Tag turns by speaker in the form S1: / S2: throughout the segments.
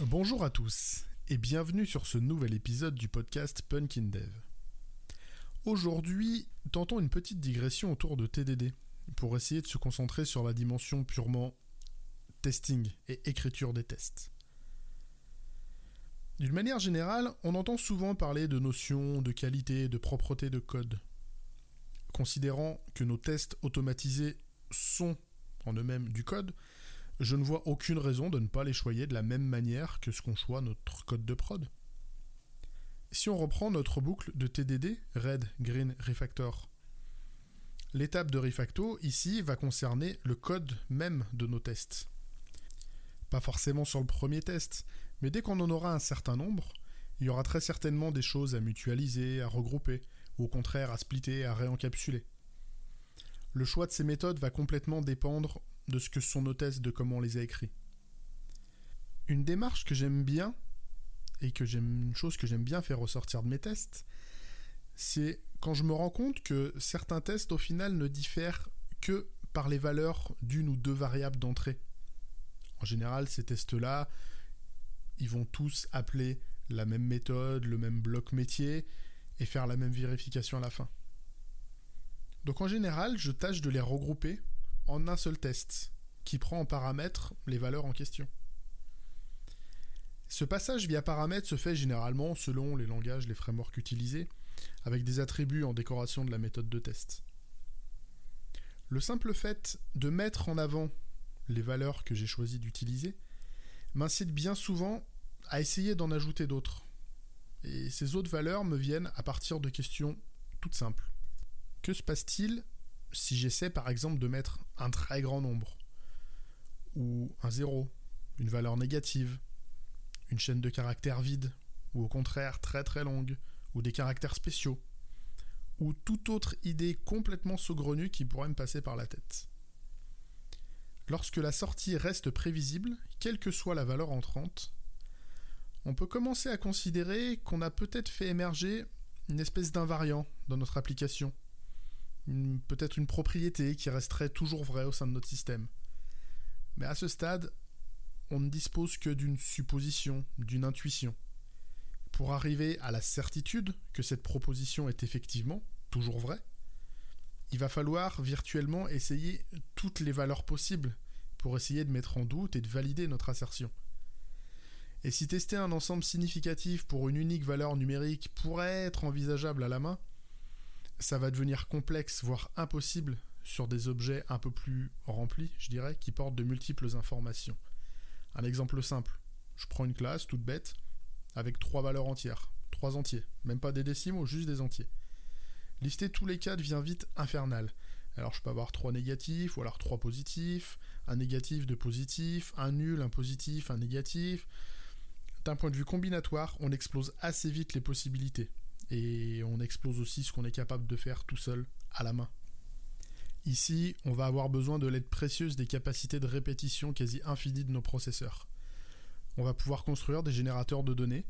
S1: Bonjour à tous et bienvenue sur ce nouvel épisode du podcast Punkin Dev. Aujourd'hui, tentons une petite digression autour de TDD pour essayer de se concentrer sur la dimension purement testing et écriture des tests. D'une manière générale, on entend souvent parler de notions de qualité, de propreté de code. Considérant que nos tests automatisés sont en eux-mêmes du code, je ne vois aucune raison de ne pas les choyer de la même manière que ce qu'on choisit notre code de prod. Si on reprend notre boucle de TDD, Red, Green, Refactor, l'étape de refacto ici va concerner le code même de nos tests. Pas forcément sur le premier test, mais dès qu'on en aura un certain nombre, il y aura très certainement des choses à mutualiser, à regrouper, ou au contraire à splitter, à réencapsuler. Le choix de ces méthodes va complètement dépendre de ce que sont nos tests, de comment on les a écrits. Une démarche que j'aime bien, et que j'aime une chose que j'aime bien faire ressortir de mes tests, c'est quand je me rends compte que certains tests au final ne diffèrent que par les valeurs d'une ou deux variables d'entrée. En général, ces tests-là, ils vont tous appeler la même méthode, le même bloc métier, et faire la même vérification à la fin. Donc en général, je tâche de les regrouper en un seul test, qui prend en paramètre les valeurs en question. Ce passage via paramètres se fait généralement selon les langages, les frameworks utilisés, avec des attributs en décoration de la méthode de test. Le simple fait de mettre en avant les valeurs que j'ai choisi d'utiliser m'incite bien souvent à essayer d'en ajouter d'autres. Et ces autres valeurs me viennent à partir de questions toutes simples. Que se passe-t-il si j'essaie par exemple de mettre un très grand nombre, ou un zéro, une valeur négative, une chaîne de caractères vide, ou au contraire très très longue, ou des caractères spéciaux, ou toute autre idée complètement saugrenue qui pourrait me passer par la tête. Lorsque la sortie reste prévisible, quelle que soit la valeur entrante, on peut commencer à considérer qu'on a peut-être fait émerger une espèce d'invariant dans notre application, peut-être une propriété qui resterait toujours vraie au sein de notre système. Mais à ce stade, on ne dispose que d'une supposition, d'une intuition. Pour arriver à la certitude que cette proposition est effectivement toujours vraie, il va falloir virtuellement essayer toutes les valeurs possibles pour essayer de mettre en doute et de valider notre assertion. Et si tester un ensemble significatif pour une unique valeur numérique pourrait être envisageable à la main, ça va devenir complexe, voire impossible, sur des objets un peu plus remplis, je dirais, qui portent de multiples informations. Un exemple simple. Je prends une classe toute bête, avec trois valeurs entières, trois entiers, même pas des décimaux, juste des entiers. Lister tous les cas devient vite infernal. Alors je peux avoir trois négatifs, ou alors trois positifs, un négatif de positif, un nul, un positif, un négatif. D'un point de vue combinatoire, on explose assez vite les possibilités et on explose aussi ce qu'on est capable de faire tout seul à la main. Ici, on va avoir besoin de l'aide précieuse des capacités de répétition quasi infinies de nos processeurs. On va pouvoir construire des générateurs de données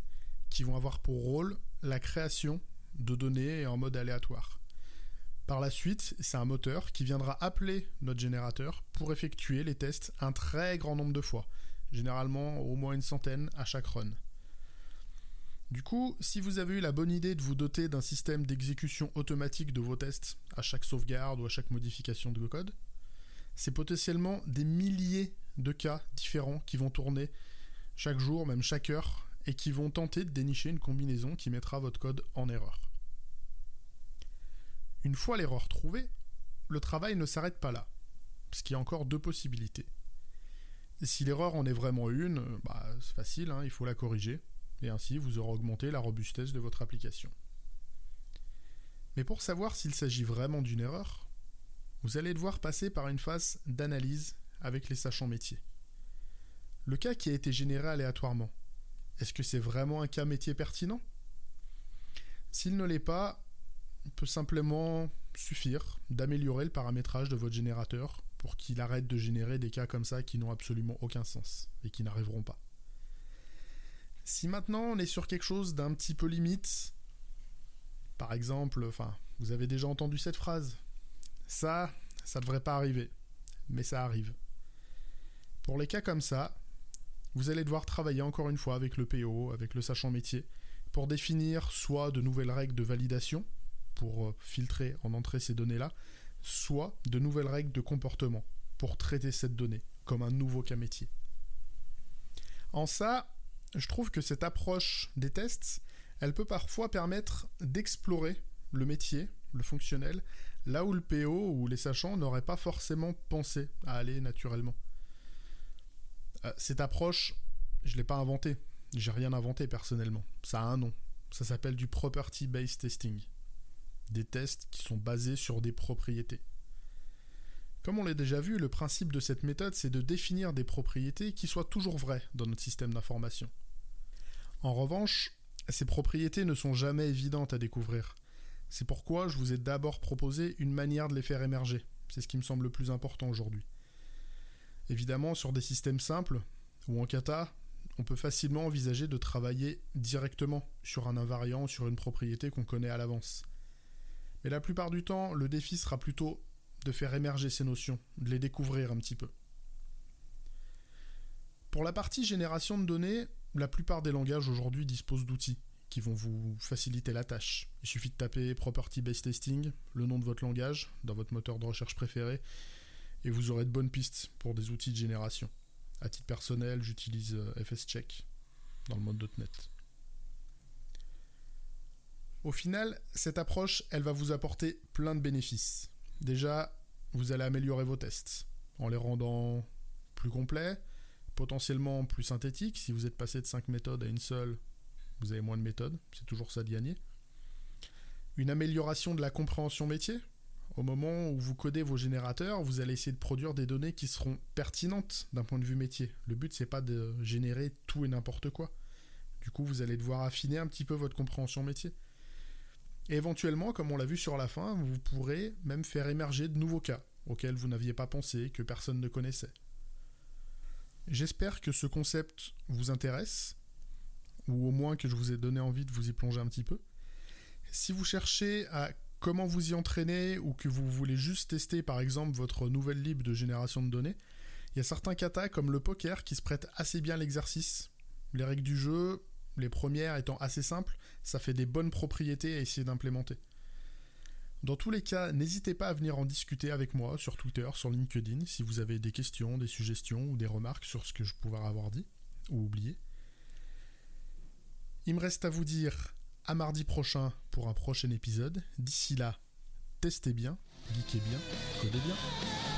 S1: qui vont avoir pour rôle la création de données en mode aléatoire. Par la suite, c'est un moteur qui viendra appeler notre générateur pour effectuer les tests un très grand nombre de fois, généralement au moins une centaine à chaque run. Du coup, si vous avez eu la bonne idée de vous doter d'un système d'exécution automatique de vos tests à chaque sauvegarde ou à chaque modification de code, c'est potentiellement des milliers de cas différents qui vont tourner chaque jour, même chaque heure, et qui vont tenter de dénicher une combinaison qui mettra votre code en erreur. Une fois l'erreur trouvée, le travail ne s'arrête pas là, parce qu'il y a encore deux possibilités. Si l'erreur en est vraiment une, bah, c'est facile, hein, il faut la corriger et ainsi vous aurez augmenté la robustesse de votre application. Mais pour savoir s'il s'agit vraiment d'une erreur, vous allez devoir passer par une phase d'analyse avec les sachants métiers. Le cas qui a été généré aléatoirement, est-ce que c'est vraiment un cas métier pertinent? S'il ne l'est pas, il peut simplement suffire d'améliorer le paramétrage de votre générateur pour qu'il arrête de générer des cas comme ça qui n'ont absolument aucun sens et qui n'arriveront pas. Si maintenant on est sur quelque chose d'un petit peu limite, par exemple, enfin, vous avez déjà entendu cette phrase. Ça, ça devrait pas arriver, mais ça arrive. Pour les cas comme ça, vous allez devoir travailler encore une fois avec le PO, avec le sachant métier, pour définir soit de nouvelles règles de validation, pour euh, filtrer en entrée ces données-là, soit de nouvelles règles de comportement, pour traiter cette donnée, comme un nouveau cas métier. En ça, je trouve que cette approche des tests, elle peut parfois permettre d'explorer le métier, le fonctionnel, là où le PO ou les sachants n'auraient pas forcément pensé à aller naturellement. Euh, cette approche, je ne l'ai pas inventée. J'ai rien inventé personnellement. Ça a un nom. Ça s'appelle du Property Based Testing. Des tests qui sont basés sur des propriétés. Comme on l'a déjà vu, le principe de cette méthode, c'est de définir des propriétés qui soient toujours vraies dans notre système d'information. En revanche, ces propriétés ne sont jamais évidentes à découvrir. C'est pourquoi je vous ai d'abord proposé une manière de les faire émerger. C'est ce qui me semble le plus important aujourd'hui. Évidemment, sur des systèmes simples, ou en kata, on peut facilement envisager de travailler directement sur un invariant, sur une propriété qu'on connaît à l'avance. Mais la plupart du temps, le défi sera plutôt de faire émerger ces notions, de les découvrir un petit peu. Pour la partie génération de données, la plupart des langages aujourd'hui disposent d'outils qui vont vous faciliter la tâche. Il suffit de taper Property Based Testing, le nom de votre langage, dans votre moteur de recherche préféré, et vous aurez de bonnes pistes pour des outils de génération. À titre personnel, j'utilise euh, FSCheck dans le mode .NET. Au final, cette approche, elle va vous apporter plein de bénéfices. Déjà, vous allez améliorer vos tests en les rendant plus complets, potentiellement plus synthétiques. Si vous êtes passé de 5 méthodes à une seule, vous avez moins de méthodes, c'est toujours ça de gagner. Une amélioration de la compréhension métier. Au moment où vous codez vos générateurs, vous allez essayer de produire des données qui seront pertinentes d'un point de vue métier. Le but, c'est pas de générer tout et n'importe quoi. Du coup, vous allez devoir affiner un petit peu votre compréhension métier. Et éventuellement, comme on l'a vu sur la fin, vous pourrez même faire émerger de nouveaux cas auxquels vous n'aviez pas pensé, que personne ne connaissait. J'espère que ce concept vous intéresse ou au moins que je vous ai donné envie de vous y plonger un petit peu. Si vous cherchez à comment vous y entraîner ou que vous voulez juste tester par exemple votre nouvelle lib de génération de données, il y a certains katas comme le poker qui se prêtent assez bien à l'exercice. Les règles du jeu, les premières étant assez simples, ça fait des bonnes propriétés à essayer d'implémenter. Dans tous les cas, n'hésitez pas à venir en discuter avec moi sur Twitter, sur LinkedIn, si vous avez des questions, des suggestions ou des remarques sur ce que je pouvais avoir dit ou oublié. Il me reste à vous dire à mardi prochain pour un prochain épisode. D'ici là, testez bien, geekez bien, codez bien.